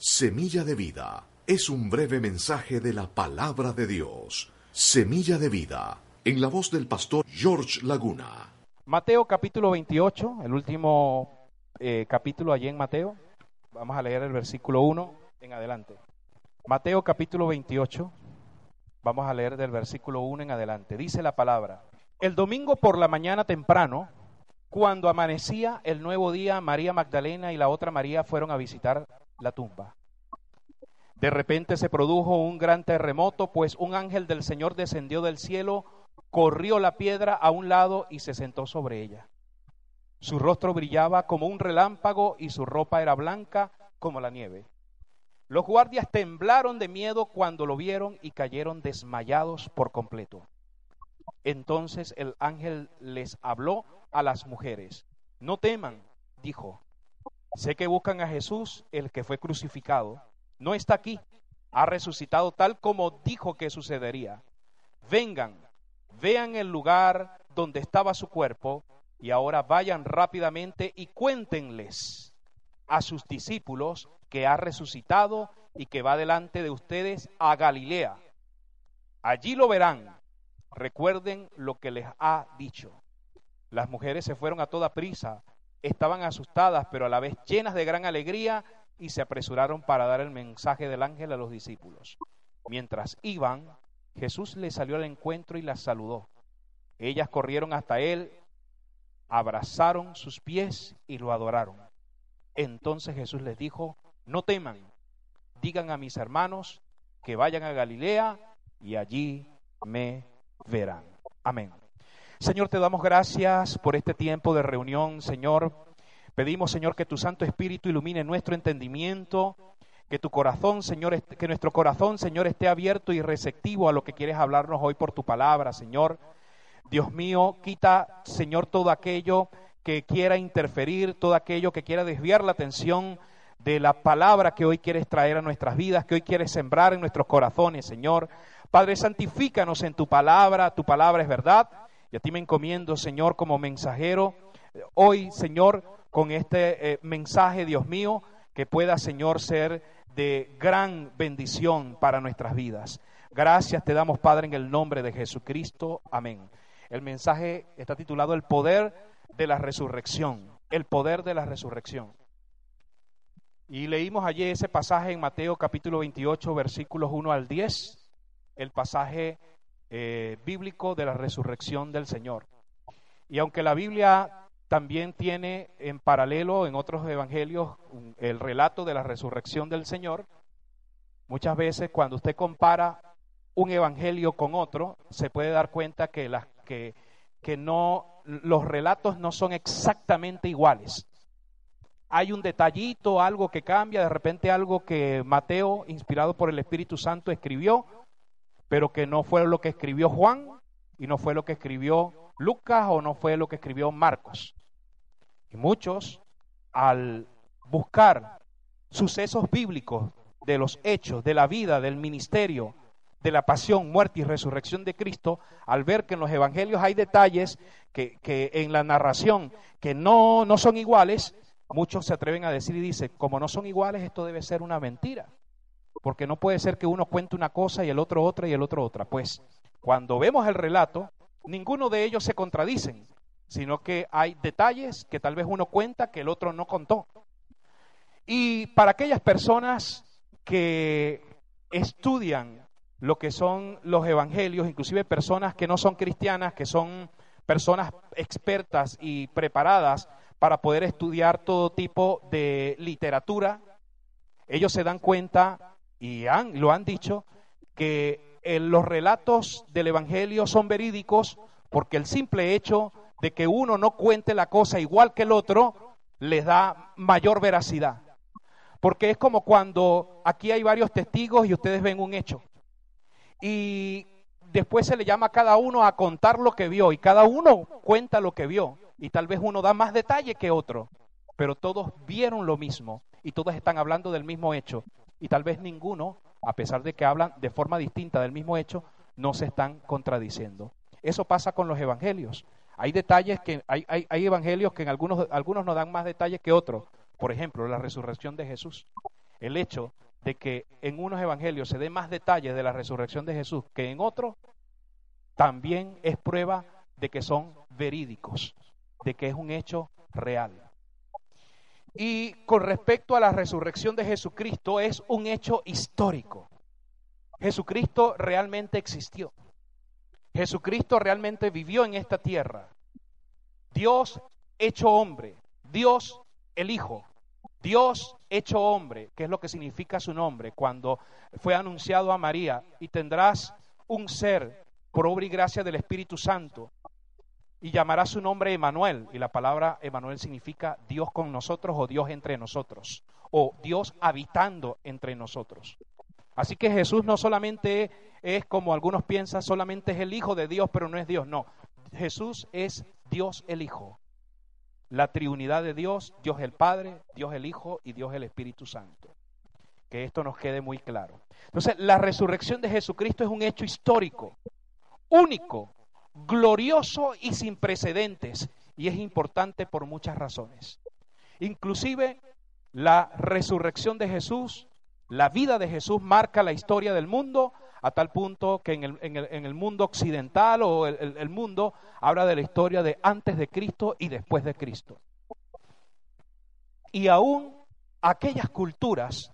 Semilla de vida es un breve mensaje de la palabra de Dios. Semilla de vida en la voz del pastor George Laguna. Mateo capítulo 28, el último eh, capítulo allí en Mateo. Vamos a leer el versículo 1 en adelante. Mateo capítulo 28, vamos a leer del versículo 1 en adelante. Dice la palabra, el domingo por la mañana temprano, cuando amanecía el nuevo día, María Magdalena y la otra María fueron a visitar la tumba. De repente se produjo un gran terremoto, pues un ángel del Señor descendió del cielo, corrió la piedra a un lado y se sentó sobre ella. Su rostro brillaba como un relámpago y su ropa era blanca como la nieve. Los guardias temblaron de miedo cuando lo vieron y cayeron desmayados por completo. Entonces el ángel les habló a las mujeres. No teman, dijo, Sé que buscan a Jesús, el que fue crucificado. No está aquí. Ha resucitado tal como dijo que sucedería. Vengan, vean el lugar donde estaba su cuerpo y ahora vayan rápidamente y cuéntenles a sus discípulos que ha resucitado y que va delante de ustedes a Galilea. Allí lo verán. Recuerden lo que les ha dicho. Las mujeres se fueron a toda prisa estaban asustadas, pero a la vez llenas de gran alegría, y se apresuraron para dar el mensaje del ángel a los discípulos. Mientras iban, Jesús les salió al encuentro y las saludó. Ellas corrieron hasta él, abrazaron sus pies y lo adoraron. Entonces Jesús les dijo, no teman, digan a mis hermanos que vayan a Galilea y allí me verán. Amén. Señor, te damos gracias por este tiempo de reunión, Señor. Pedimos, Señor, que tu Santo Espíritu ilumine nuestro entendimiento, que tu corazón, Señor, que nuestro corazón, Señor, esté abierto y receptivo a lo que quieres hablarnos hoy por tu palabra, Señor. Dios mío, quita, Señor, todo aquello que quiera interferir, todo aquello que quiera desviar la atención de la palabra que hoy quieres traer a nuestras vidas, que hoy quieres sembrar en nuestros corazones, Señor. Padre, santifícanos en tu palabra, tu palabra es verdad y a ti me encomiendo, Señor, como mensajero. Hoy, Señor, con este eh, mensaje, Dios mío, que pueda, Señor, ser de gran bendición para nuestras vidas. Gracias te damos, Padre, en el nombre de Jesucristo. Amén. El mensaje está titulado El poder de la resurrección. El poder de la resurrección. Y leímos allí ese pasaje en Mateo capítulo 28, versículos 1 al 10. El pasaje eh, bíblico de la resurrección del Señor. Y aunque la Biblia también tiene en paralelo en otros evangelios el relato de la resurrección del Señor, muchas veces cuando usted compara un evangelio con otro, se puede dar cuenta que, que no, los relatos no son exactamente iguales. Hay un detallito, algo que cambia, de repente algo que Mateo, inspirado por el Espíritu Santo, escribió, pero que no fue lo que escribió Juan y no fue lo que escribió Lucas o no fue lo que escribió Marcos. Y muchos, al buscar sucesos bíblicos de los hechos, de la vida, del ministerio, de la pasión, muerte y resurrección de Cristo, al ver que en los evangelios hay detalles que, que en la narración que no, no son iguales, muchos se atreven a decir y dicen, como no son iguales, esto debe ser una mentira. Porque no puede ser que uno cuente una cosa y el otro otra y el otro otra. Pues cuando vemos el relato, ninguno de ellos se contradicen, sino que hay detalles que tal vez uno cuenta que el otro no contó. Y para aquellas personas que estudian lo que son los evangelios, inclusive personas que no son cristianas, que son personas expertas y preparadas para poder estudiar todo tipo de literatura, ellos se dan cuenta y han, lo han dicho, que los relatos del Evangelio son verídicos porque el simple hecho de que uno no cuente la cosa igual que el otro les da mayor veracidad. Porque es como cuando aquí hay varios testigos y ustedes ven un hecho. Y después se le llama a cada uno a contar lo que vio y cada uno cuenta lo que vio. Y tal vez uno da más detalle que otro, pero todos vieron lo mismo y todos están hablando del mismo hecho y tal vez ninguno, a pesar de que hablan de forma distinta del mismo hecho, no se están contradiciendo. Eso pasa con los evangelios. Hay detalles que hay, evangelios que en algunos algunos nos dan más detalles que otros. Por ejemplo, la resurrección de Jesús. el hecho de que en unos evangelios se dé más detalles de la resurrección de Jesús que en otros, también es prueba de que son verídicos, de que es un hecho real. Y con respecto a la resurrección de Jesucristo, es un hecho histórico. Jesucristo realmente existió. Jesucristo realmente vivió en esta tierra. Dios hecho hombre, Dios el Hijo, Dios hecho hombre, que es lo que significa su nombre, cuando fue anunciado a María, y tendrás un ser por obra y gracia del Espíritu Santo, y llamará su nombre Emanuel, y la palabra Emanuel significa Dios con nosotros o Dios entre nosotros, o Dios habitando entre nosotros. Así que Jesús no solamente es, como algunos piensan, solamente es el Hijo de Dios, pero no es Dios, no. Jesús es Dios el Hijo. La triunidad de Dios, Dios el Padre, Dios el Hijo y Dios el Espíritu Santo. Que esto nos quede muy claro. Entonces, la resurrección de Jesucristo es un hecho histórico, único, glorioso y sin precedentes. Y es importante por muchas razones. Inclusive la resurrección de Jesús, la vida de Jesús marca la historia del mundo a tal punto que en el, en el, mundo occidental o el, el mundo habla de la historia de antes de Cristo y después de Cristo. Y aún aquellas culturas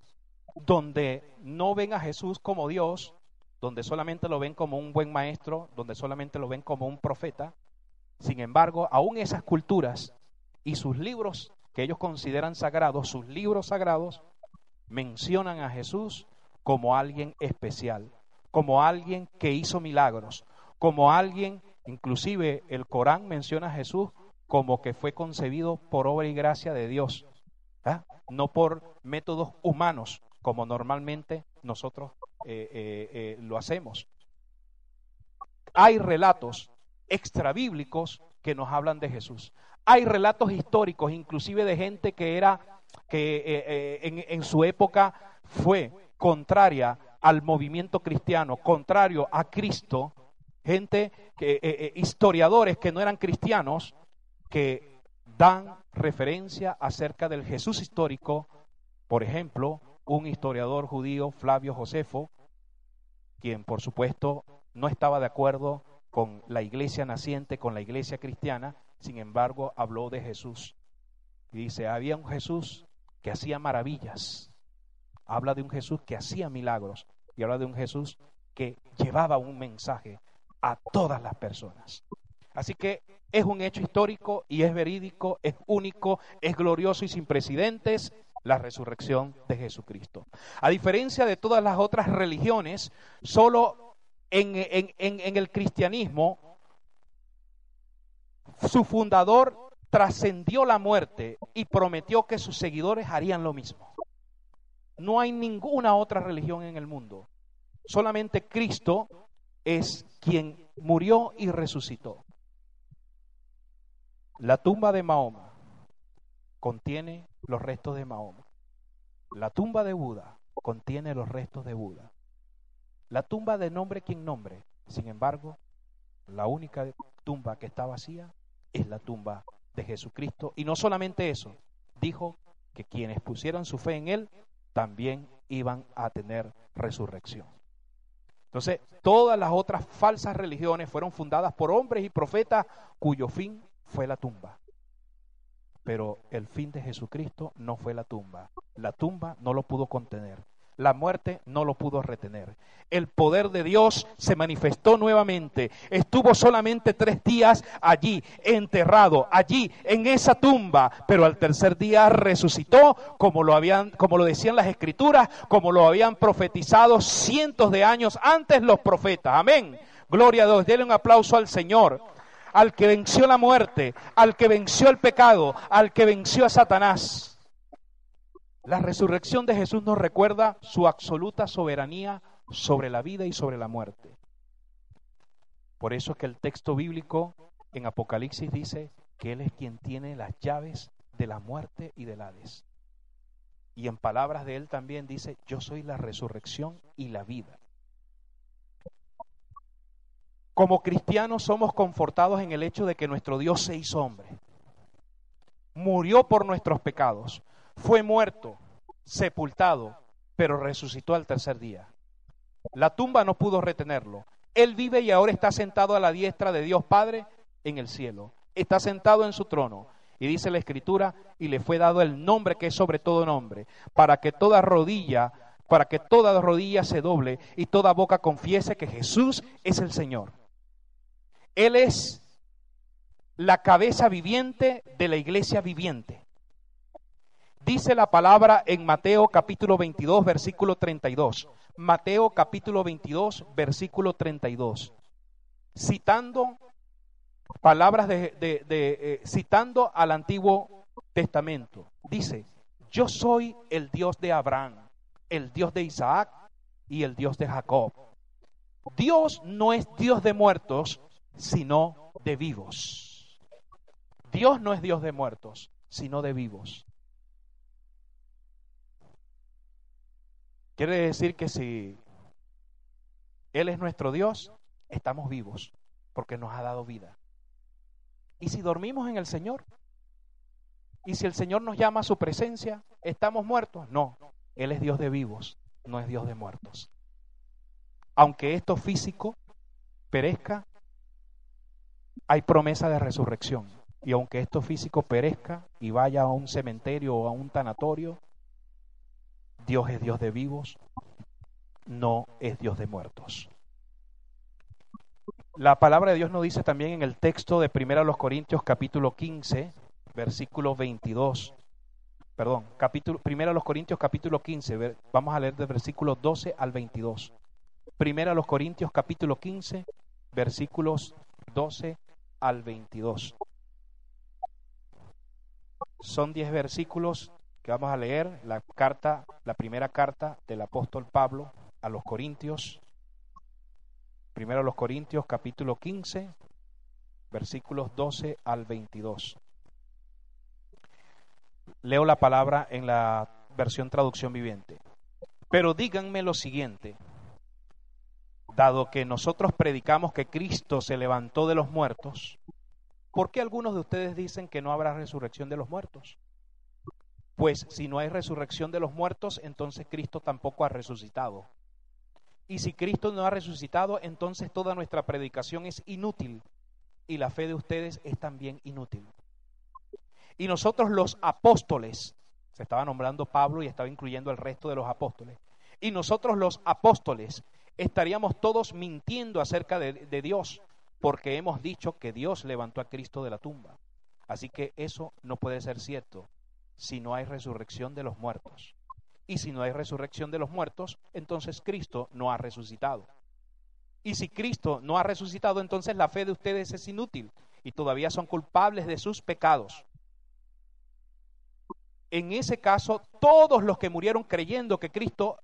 donde no ven a Jesús como Dios, donde solamente lo ven como un buen maestro, donde solamente lo ven como un profeta. Sin embargo, aún esas culturas y sus libros que ellos consideran sagrados, sus libros sagrados, mencionan a Jesús como alguien especial, como alguien que hizo milagros, como alguien, inclusive el Corán menciona a Jesús como que fue concebido por obra y gracia de Dios, ¿ah? no por métodos humanos, como normalmente nosotros eh, eh, eh, lo hacemos. Hay relatos extrabíblicos que nos hablan de Jesús. Hay relatos históricos, inclusive de gente que era, que en, su época fue contraria al movimiento cristiano, contrario a Cristo, gente que historiadores que no eran cristianos que dan referencia acerca del Jesús histórico, por ejemplo, un historiador judío, Flavio Josefo, quien por supuesto no estaba de acuerdo con la iglesia naciente, con la iglesia cristiana, sin embargo habló de Jesús. Y dice, había un Jesús que hacía maravillas. Habla de un Jesús que hacía milagros y habla de un Jesús que llevaba un mensaje a todas las personas. Así que es un hecho histórico y es verídico, es único, es glorioso y sin precedentes la resurrección de Jesucristo. A diferencia de todas las otras religiones, solo en, el cristianismo su fundador trascendió la muerte y prometió que sus seguidores harían lo mismo. No hay ninguna otra religión en el mundo. Solamente Cristo es quien murió y resucitó. La tumba de Mahoma contiene los restos de Mahoma. La tumba de Buda contiene los restos de Buda. La tumba de nombre quien nombre, sin embargo, la única tumba que está vacía es la tumba de Jesucristo. Y no solamente eso, dijo que quienes pusieran su fe en Él también iban a tener resurrección. Entonces, todas las otras falsas religiones fueron fundadas por hombres y profetas cuyo fin fue la tumba. Pero el fin de Jesucristo no fue la tumba. La tumba no lo pudo contener. La muerte no lo pudo retener. El poder de Dios se manifestó nuevamente. Estuvo solamente tres días allí, enterrado, allí, en esa tumba. Pero al tercer día resucitó, como lo habían, como lo decían las escrituras, como lo habían profetizado cientos de años antes los profetas. Amén. Gloria a Dios. Denle un aplauso al Señor al que venció la muerte, al que venció el pecado, al que venció a Satanás. La resurrección de Jesús nos recuerda su absoluta soberanía sobre la vida y sobre la muerte. Por eso es que el texto bíblico en Apocalipsis dice que Él es quien tiene las llaves de la muerte y del Hades. Y en palabras de Él también dice, yo soy la resurrección y la vida. Como cristianos somos confortados en el hecho de que nuestro Dios se hizo hombre. Murió por nuestros pecados. Fue muerto. sepultado, pero resucitó al tercer día. La tumba no pudo retenerlo. Él vive y ahora está sentado a la diestra de Dios Padre en el cielo. Está sentado en su trono. Y dice la escritura, y le fue dado el nombre que es sobre todo nombre, para que toda rodilla, para que toda rodilla se doble y toda boca confiese que Jesús es el Señor. Él es la cabeza viviente de la iglesia viviente. Dice la palabra en Mateo capítulo 22, versículo 32. Mateo capítulo 22, versículo 32. Citando palabras de, eh, citando al Antiguo Testamento. Dice, yo soy el Dios de Abraham, el Dios de Isaac y el Dios de Jacob. Dios no es Dios de muertos, sino de vivos. Dios no es Dios de muertos, sino de vivos. Quiere decir que si Él es nuestro Dios, estamos vivos, porque nos ha dado vida. ¿Y si dormimos en el Señor? ¿Y si el Señor nos llama a su presencia, estamos muertos? No, Él es Dios de vivos, no es Dios de muertos. Aunque esto físico perezca, hay promesa de resurrección. Y aunque esto físico perezca y vaya a un cementerio o a un tanatorio, Dios es Dios de vivos, no es Dios de muertos. La palabra de Dios nos dice también en el texto de 1 Corintios capítulo 15, versículo 22. Perdón, capítulo, 1 Corintios capítulo 15, vamos a leer del versículo 12 al 22. 1 Corintios capítulo 15, versículos 12 al 22. Son 10 versículos que vamos a leer, la carta, la primera carta del apóstol Pablo a los Corintios, Primero los Corintios capítulo 15, versículos 12 al 22. Leo la palabra en la versión traducción viviente. Pero díganme lo siguiente, dado que nosotros predicamos que Cristo se levantó de los muertos, ¿por qué algunos de ustedes dicen que no habrá resurrección de los muertos? Pues si no hay resurrección de los muertos, entonces Cristo tampoco ha resucitado. Y si Cristo no ha resucitado, entonces toda nuestra predicación es inútil y la fe de ustedes es también inútil. Y nosotros los apóstoles, se estaba nombrando Pablo y estaba incluyendo el resto de los apóstoles, y nosotros los apóstoles estaríamos todos mintiendo acerca de, Dios, porque hemos dicho que Dios levantó a Cristo de la tumba. Así que eso no puede ser cierto si no hay resurrección de los muertos. Y si no hay resurrección de los muertos, entonces Cristo no ha resucitado. Y si Cristo no ha resucitado, entonces la fe de ustedes es inútil y todavía son culpables de sus pecados. En ese caso, todos los que murieron creyendo que Cristo,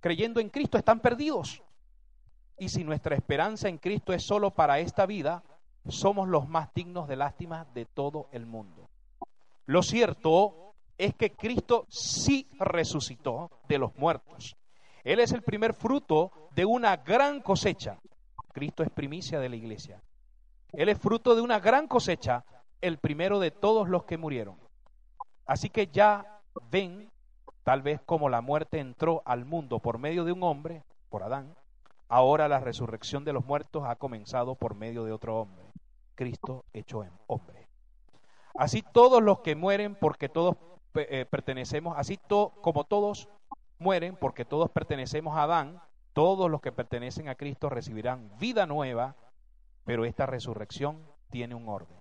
creyendo en Cristo, están perdidos. Y si nuestra esperanza en Cristo es solo para esta vida, somos los más dignos de lástima de todo el mundo. Lo cierto es que Cristo sí resucitó de los muertos. Él es el primer fruto de una gran cosecha. Cristo es primicia de la iglesia. Él es fruto de una gran cosecha, el primero de todos los que murieron. Así que ya ven, tal vez como la muerte entró al mundo por medio de un hombre, por Adán, ahora la resurrección de los muertos ha comenzado por medio de otro hombre, Cristo hecho en hombre. Así todos los que mueren, porque todos eh, pertenecemos, así como todos mueren, porque todos pertenecemos a Adán, todos los que pertenecen a Cristo recibirán vida nueva, pero esta resurrección tiene un orden.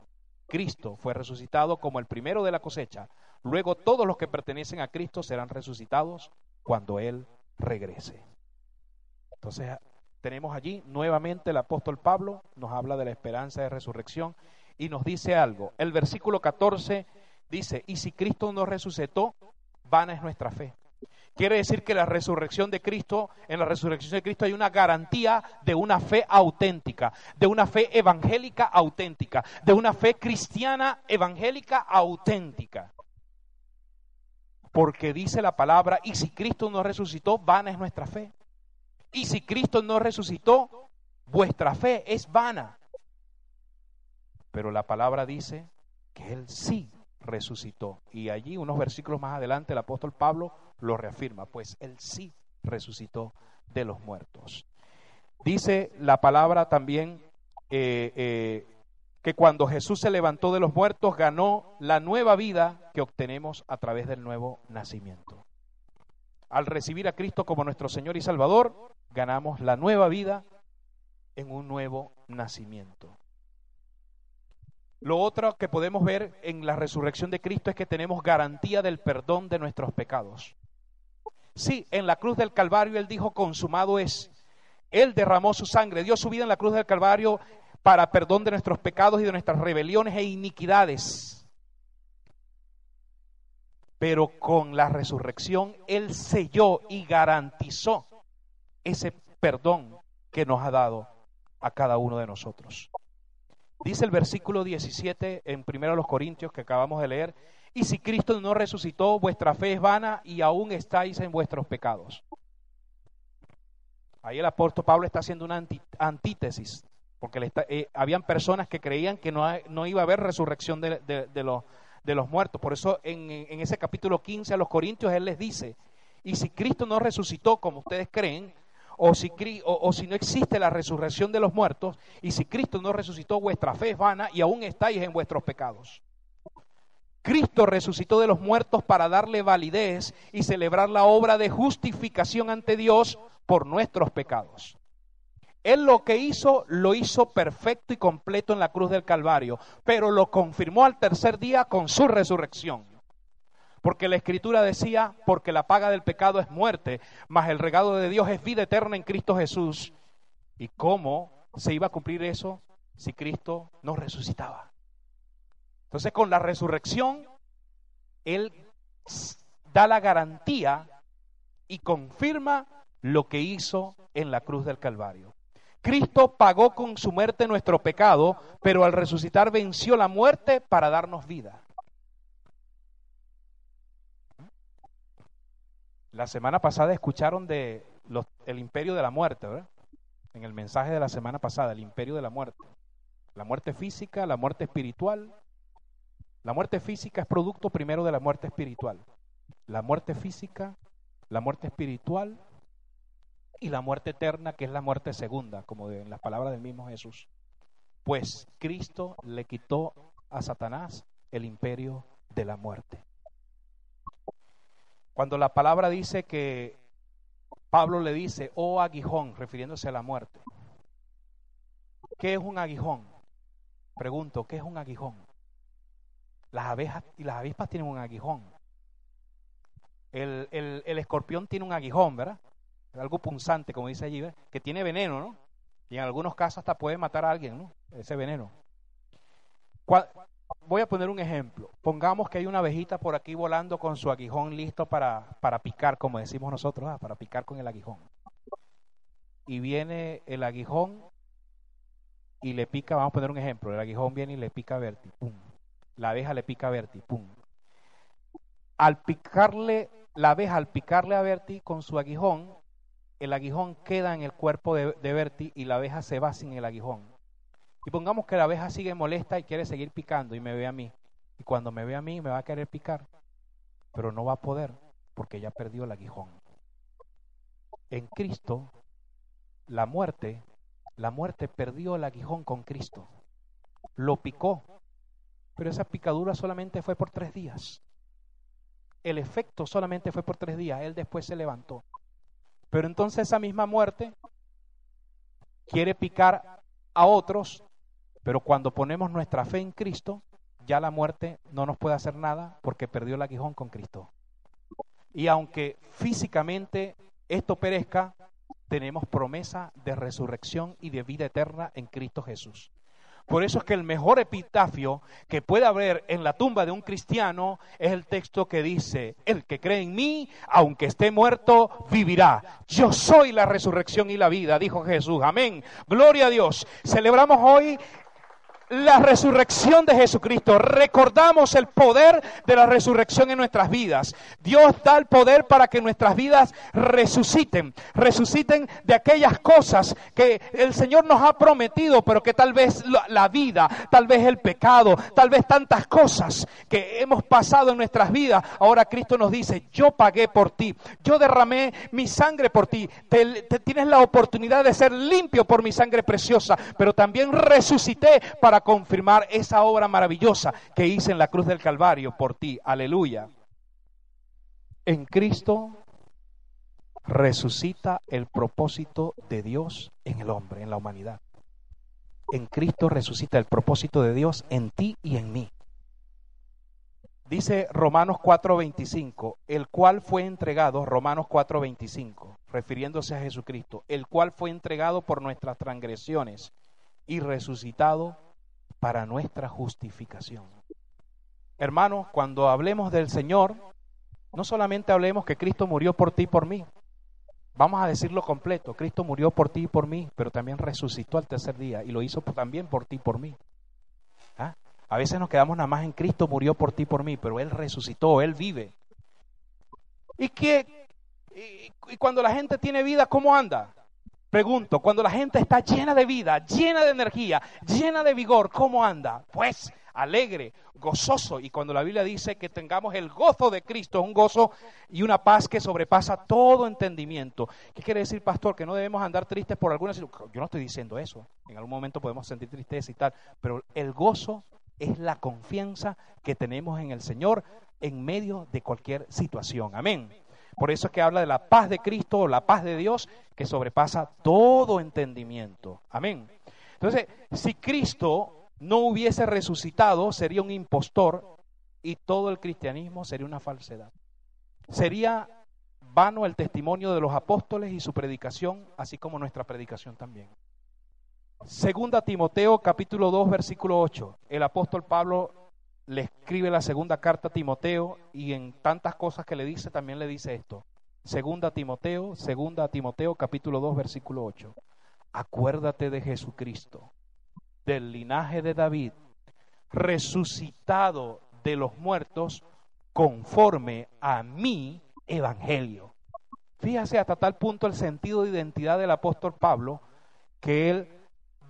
Cristo fue resucitado como el primero de la cosecha. Luego todos los que pertenecen a Cristo serán resucitados cuando Él regrese. Entonces tenemos allí nuevamente el apóstol Pablo, nos habla de la esperanza de resurrección y nos dice algo. El versículo 14 Dice, y si Cristo no resucitó, vana es nuestra fe. Quiere decir que la resurrección de Cristo, en la resurrección de Cristo hay una garantía de una fe auténtica, de una fe evangélica auténtica, de una fe cristiana evangélica auténtica. Porque dice la palabra, y si Cristo no resucitó, vana es nuestra fe. Y si Cristo no resucitó, vuestra fe es vana. Pero la palabra dice que Él sí resucitó. Y allí, unos versículos más adelante, el apóstol Pablo lo reafirma, pues Él sí resucitó de los muertos. Dice la palabra también eh, eh, que cuando Jesús se levantó de los muertos ganó la nueva vida que obtenemos a través del nuevo nacimiento. Al recibir a Cristo como nuestro Señor y Salvador, ganamos la nueva vida en un nuevo nacimiento. Lo otro que podemos ver en la resurrección de Cristo es que tenemos garantía del perdón de nuestros pecados. Sí, en la cruz del Calvario Él dijo, consumado es. Él derramó su sangre, dio su vida en la cruz del Calvario para perdón de nuestros pecados y de nuestras rebeliones e iniquidades. Pero con la resurrección Él selló y garantizó ese perdón que nos ha dado a cada uno de nosotros. Dice el versículo 17 en 1 Corintios que acabamos de leer, y si Cristo no resucitó, vuestra fe es vana y aún estáis en vuestros pecados. Ahí el apóstol Pablo está haciendo una antítesis, porque eh, habían personas que creían que no, no, iba a haber resurrección de, de, los, de los muertos. Por eso en, en ese capítulo 15 a los Corintios él les dice, y si Cristo no resucitó como ustedes creen, o si, o, si no existe la resurrección de los muertos, y si Cristo no resucitó, vuestra fe es vana y aún estáis en vuestros pecados. Cristo resucitó de los muertos para darle validez y celebrar la obra de justificación ante Dios por nuestros pecados. Él lo que hizo, lo hizo perfecto y completo en la cruz del Calvario, pero lo confirmó al tercer día con su resurrección. Porque la escritura decía, porque la paga del pecado es muerte, mas el regalo de Dios es vida eterna en Cristo Jesús. ¿Y cómo se iba a cumplir eso si Cristo no resucitaba? Entonces con la resurrección, Él da la garantía y confirma lo que hizo en la cruz del Calvario. Cristo pagó con su muerte nuestro pecado, pero al resucitar venció la muerte para darnos vida. La semana pasada escucharon de el imperio de la muerte, ¿verdad? En el mensaje de la semana pasada, el imperio de la muerte. La muerte física, la muerte espiritual. La muerte física es producto primero de la muerte espiritual. La muerte física, la muerte espiritual y la muerte eterna, que es la muerte segunda, como en las palabras del mismo Jesús. Pues Cristo le quitó a Satanás el imperio de la muerte. Cuando la palabra dice que Pablo le dice, oh aguijón, refiriéndose a la muerte. ¿Qué es un aguijón? Pregunto, ¿qué es un aguijón? Las abejas y las avispas tienen un aguijón. El, escorpión tiene un aguijón, ¿verdad? Algo punzante, como dice allí, que tiene veneno, ¿no? Y en algunos casos hasta puede matar a alguien, ¿no? Ese veneno. Voy a poner un ejemplo. Pongamos que hay una abejita por aquí volando con su aguijón listo para, para picar, como decimos nosotros, ah, para picar con el aguijón. Y viene el aguijón y le pica, vamos a poner un ejemplo, el aguijón viene y le pica a Berti, pum. La abeja le pica a Berti, pum. Al picarle, la abeja al picarle a Berti con su aguijón, el aguijón queda en el cuerpo de, de Berti y la abeja se va sin el aguijón. Y pongamos que la abeja sigue molesta y quiere seguir picando y me ve a mí. Y cuando me ve a mí me va a querer picar, pero no va a poder porque ya perdió el aguijón. En Cristo, la muerte, la muerte perdió el aguijón con Cristo. Lo picó, pero esa picadura solamente fue por tres días. El efecto solamente fue por tres días. Él después se levantó. Pero entonces esa misma muerte quiere picar a otros pero cuando ponemos nuestra fe en Cristo, ya la muerte no nos puede hacer nada porque perdió el aguijón con Cristo. Y aunque físicamente esto perezca, tenemos promesa de resurrección y de vida eterna en Cristo Jesús. Por eso es que el mejor epitafio que puede haber en la tumba de un cristiano es el texto que dice, el que cree en mí, aunque esté muerto, vivirá. Yo soy la resurrección y la vida, dijo Jesús. Amén. Gloria a Dios. Celebramos hoy la resurrección de Jesucristo, recordamos el poder de la resurrección en nuestras vidas. Dios da el poder para que nuestras vidas resuciten, resuciten de aquellas cosas que el Señor nos ha prometido, pero que tal vez la vida, tal vez el pecado, tal vez tantas cosas que hemos pasado en nuestras vidas, ahora Cristo nos dice, yo pagué por ti, yo derramé mi sangre por ti, te, tienes la oportunidad de ser limpio por mi sangre preciosa, pero también resucité para confirmar esa obra maravillosa que hice en la cruz del Calvario por ti. Aleluya. En Cristo resucita el propósito de Dios en el hombre, en la humanidad. En Cristo resucita el propósito de Dios en ti y en mí. Dice Romanos 4:25, el cual fue entregado, Romanos 4:25, refiriéndose a Jesucristo, el cual fue entregado por nuestras transgresiones y resucitado para nuestra justificación. Hermanos, cuando hablemos del Señor, no solamente hablemos que Cristo murió por ti y por mí. Vamos a decirlo completo. Cristo murió por ti y por mí, pero también resucitó al tercer día y lo hizo también por ti y por mí. ¿Ah? A veces nos quedamos nada más en Cristo murió por ti y por mí, pero Él resucitó, Él vive. ¿Y, qué, y cuando la gente tiene vida, cómo anda? Pregunto, cuando la gente está llena de vida, llena de energía, llena de vigor, ¿cómo anda? Pues alegre, gozoso. Y cuando la Biblia dice que tengamos el gozo de Cristo, un gozo y una paz que sobrepasa todo entendimiento. ¿Qué quiere decir, pastor? Que no debemos andar tristes por alguna situación. Yo no estoy diciendo eso. En algún momento podemos sentir tristeza y tal. Pero el gozo es la confianza que tenemos en el Señor en medio de cualquier situación. Amén. Por eso es que habla de la paz de Cristo o la paz de Dios que sobrepasa todo entendimiento. Amén. Entonces, si Cristo no hubiese resucitado, sería un impostor y todo el cristianismo sería una falsedad. Sería vano el testimonio de los apóstoles y su predicación, así como nuestra predicación también. Segunda Timoteo capítulo 2 versículo 8. El apóstol Pablo le escribe la segunda carta a Timoteo y en tantas cosas que le dice también le dice esto. Segunda Timoteo, segunda Timoteo capítulo 2 versículo 8. Acuérdate de Jesucristo, del linaje de David, resucitado de los muertos conforme a mi evangelio. Fíjase hasta tal punto el sentido de identidad del apóstol Pablo que él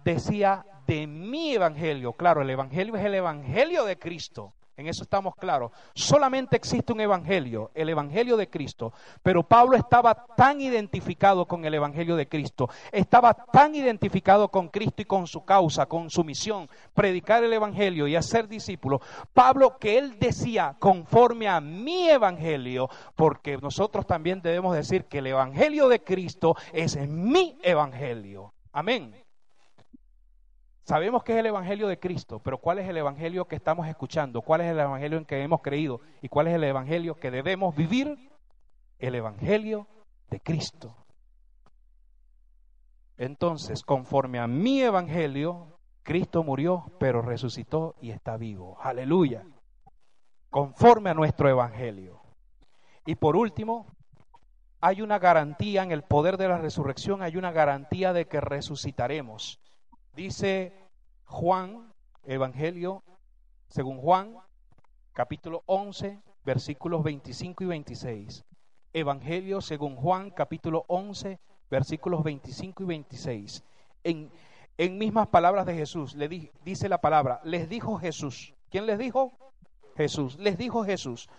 decía de mi evangelio. Claro, el evangelio es el evangelio de Cristo. En eso estamos claros. Solamente existe un evangelio, el evangelio de Cristo. Pero Pablo estaba tan identificado con el evangelio de Cristo, estaba tan identificado con Cristo y con su causa, con su misión, predicar el evangelio y hacer discípulos. Pablo que él decía conforme a mi evangelio, porque nosotros también debemos decir que el evangelio de Cristo es mi evangelio. Amén. Sabemos que es el Evangelio de Cristo, pero ¿cuál es el Evangelio que estamos escuchando? ¿Cuál es el Evangelio en que hemos creído? ¿Y cuál es el Evangelio que debemos vivir? El Evangelio de Cristo. Entonces, conforme a mi Evangelio, Cristo murió, pero resucitó y está vivo. Aleluya. Conforme a nuestro Evangelio. Y por último, hay una garantía en el poder de la resurrección, hay una garantía de que resucitaremos. Dice Juan, Evangelio, según Juan, capítulo 11, versículos 25 y 26. Evangelio según Juan, capítulo 11, versículos 25 y 26. En, en mismas palabras de Jesús, le dice la palabra, les dijo Jesús. ¿Quién les dijo? Jesús. Les dijo Jesús,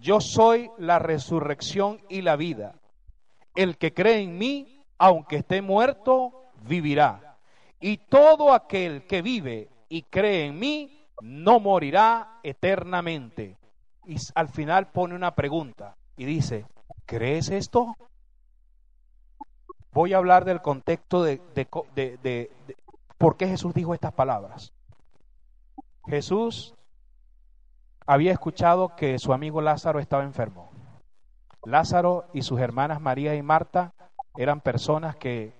yo soy la resurrección y la vida. El que cree en mí, aunque esté muerto, vivirá y todo aquel que vive y cree en mí no morirá eternamente. Y al final pone una pregunta y dice, ¿crees esto? Voy a hablar del contexto de, de, por qué Jesús dijo estas palabras. Jesús había escuchado que su amigo Lázaro estaba enfermo. Lázaro y sus hermanas María y Marta eran personas que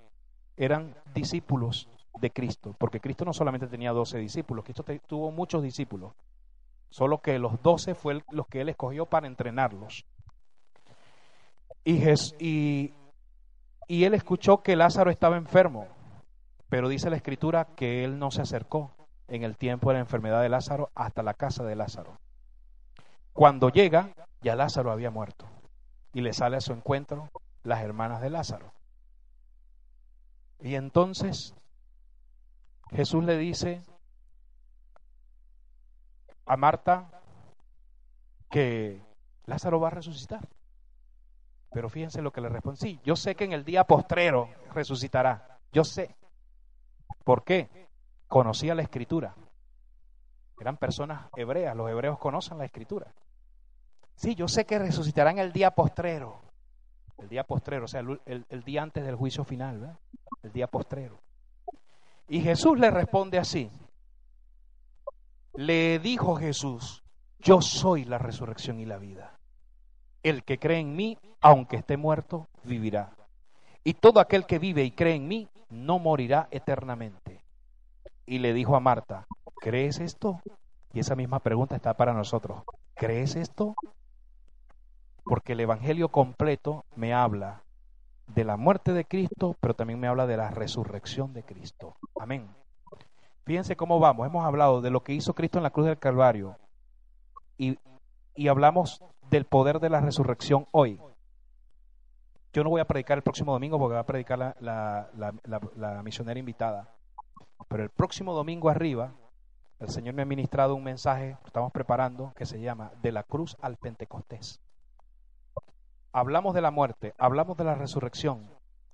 eran discípulos de Cristo, porque Cristo no solamente tenía doce discípulos, Cristo tuvo muchos discípulos, solo que los doce fue los que él escogió para entrenarlos. Y, y, él escuchó que Lázaro estaba enfermo, pero dice la escritura que él no se acercó, en el tiempo de la enfermedad de Lázaro hasta la casa de Lázaro. Cuando llega, ya Lázaro había muerto y le sale a su encuentro las hermanas de Lázaro. Y entonces Jesús le dice a Marta que Lázaro va a resucitar. Pero fíjense lo que le responde. Sí, yo sé que en el día postrero resucitará. Yo sé. ¿Por qué? Conocía la escritura. Eran personas hebreas. Los hebreos conocen la escritura. Sí, yo sé que resucitará en el día postrero. El día postrero, o sea, el, día antes del juicio final, ¿verdad? El día postrero. Y Jesús le responde así. Le dijo Jesús, yo soy la resurrección y la vida. El que cree en mí, aunque esté muerto, vivirá. Y todo aquel que vive y cree en mí, no morirá eternamente. Y le dijo a Marta, ¿crees esto? Y esa misma pregunta está para nosotros. ¿Crees esto? Porque el Evangelio completo me habla de la muerte de Cristo, pero también me habla de la resurrección de Cristo. Amén. Fíjense cómo vamos. Hemos hablado de lo que hizo Cristo en la cruz del Calvario y, hablamos del poder de la resurrección hoy. Yo no voy a predicar el próximo domingo porque va a predicar la, la, misionera invitada. Pero el próximo domingo arriba, el Señor me ha ministrado un mensaje, estamos preparando, que se llama De la cruz al Pentecostés hablamos de la muerte, hablamos de la resurrección,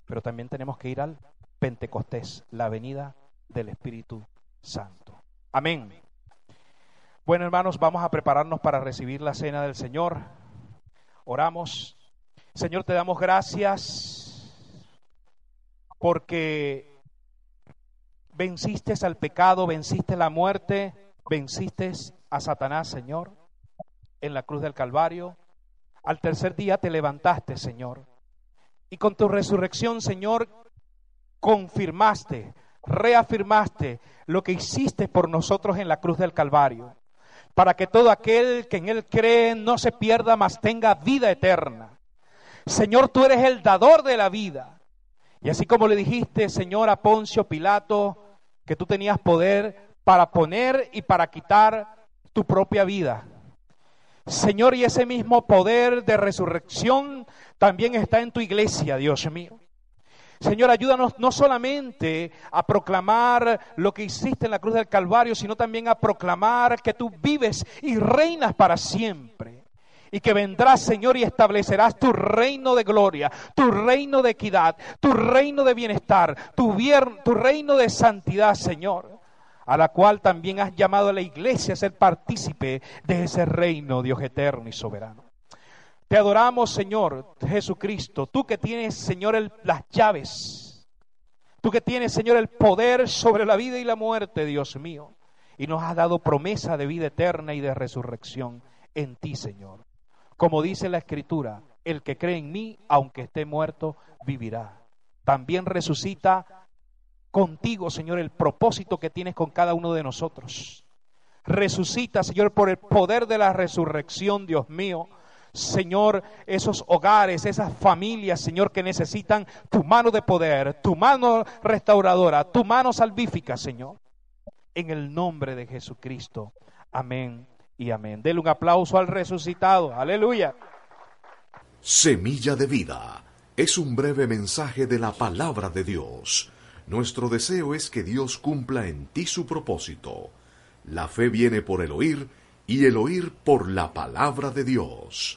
pero también tenemos que ir al Pentecostés, la venida del Espíritu Santo. Amén. Bueno, hermanos, vamos a prepararnos para recibir la cena del Señor. Oramos. Señor, te damos gracias porque venciste al pecado, venciste la muerte, venciste a Satanás, Señor, en la cruz del Calvario al tercer día te levantaste, Señor. Y con tu resurrección, Señor, confirmaste, reafirmaste lo que hiciste por nosotros en la cruz del Calvario, para que todo aquel que en Él cree no se pierda, mas tenga vida eterna. Señor, tú eres el dador de la vida. Y así como le dijiste, Señor, a Poncio Pilato, que tú tenías poder para poner y para quitar tu propia vida. Señor, y ese mismo poder de resurrección también está en tu iglesia, Dios mío. Señor, ayúdanos no solamente a proclamar lo que hiciste en la cruz del Calvario, sino también a proclamar que tú vives y reinas para siempre. Y que vendrás, Señor, y establecerás tu reino de gloria, tu reino de equidad, tu reino de bienestar, tu, tu reino de santidad, Señor a la cual también has llamado a la iglesia a ser partícipe de ese reino, Dios eterno y soberano. Te adoramos, Señor Jesucristo, tú que tienes, Señor, las llaves, tú que tienes, Señor, el poder sobre la vida y la muerte, Dios mío, y nos has dado promesa de vida eterna y de resurrección en ti, Señor. Como dice la Escritura, el que cree en mí, aunque esté muerto, vivirá. También resucita contigo, Señor, el propósito que tienes con cada uno de nosotros. Resucita, Señor, por el poder de la resurrección, Dios mío. Señor, esos hogares, esas familias, Señor, que necesitan tu mano de poder, tu mano restauradora, tu mano salvífica, Señor. En el nombre de Jesucristo. Amén y amén. Dele un aplauso al resucitado. Aleluya. Semilla de vida es un breve mensaje de la palabra de Dios nuestro deseo es que Dios cumpla en ti su propósito. La fe viene por el oír y el oír por la palabra de Dios.